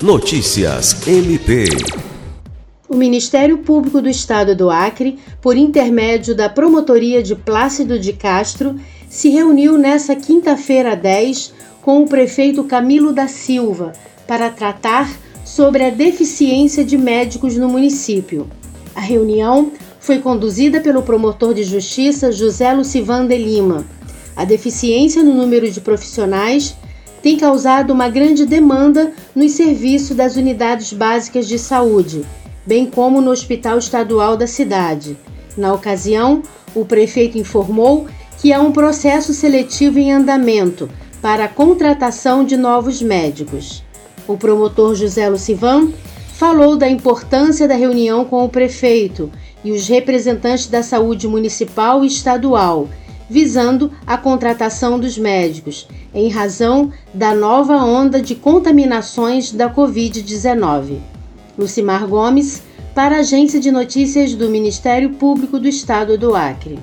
Notícias MP. O Ministério Público do Estado do Acre, por intermédio da Promotoria de Plácido de Castro, se reuniu nesta quinta-feira 10 com o prefeito Camilo da Silva para tratar sobre a deficiência de médicos no município. A reunião foi conduzida pelo promotor de justiça José Lucivan de Lima. A deficiência no número de profissionais tem causado uma grande demanda nos serviços das unidades básicas de saúde, bem como no Hospital Estadual da cidade. Na ocasião, o prefeito informou que há um processo seletivo em andamento para a contratação de novos médicos. O promotor José Lucivan falou da importância da reunião com o prefeito e os representantes da saúde municipal e estadual visando a contratação dos médicos, em razão da nova onda de contaminações da Covid-19. Lucimar Gomes, para a Agência de Notícias do Ministério Público do Estado do Acre.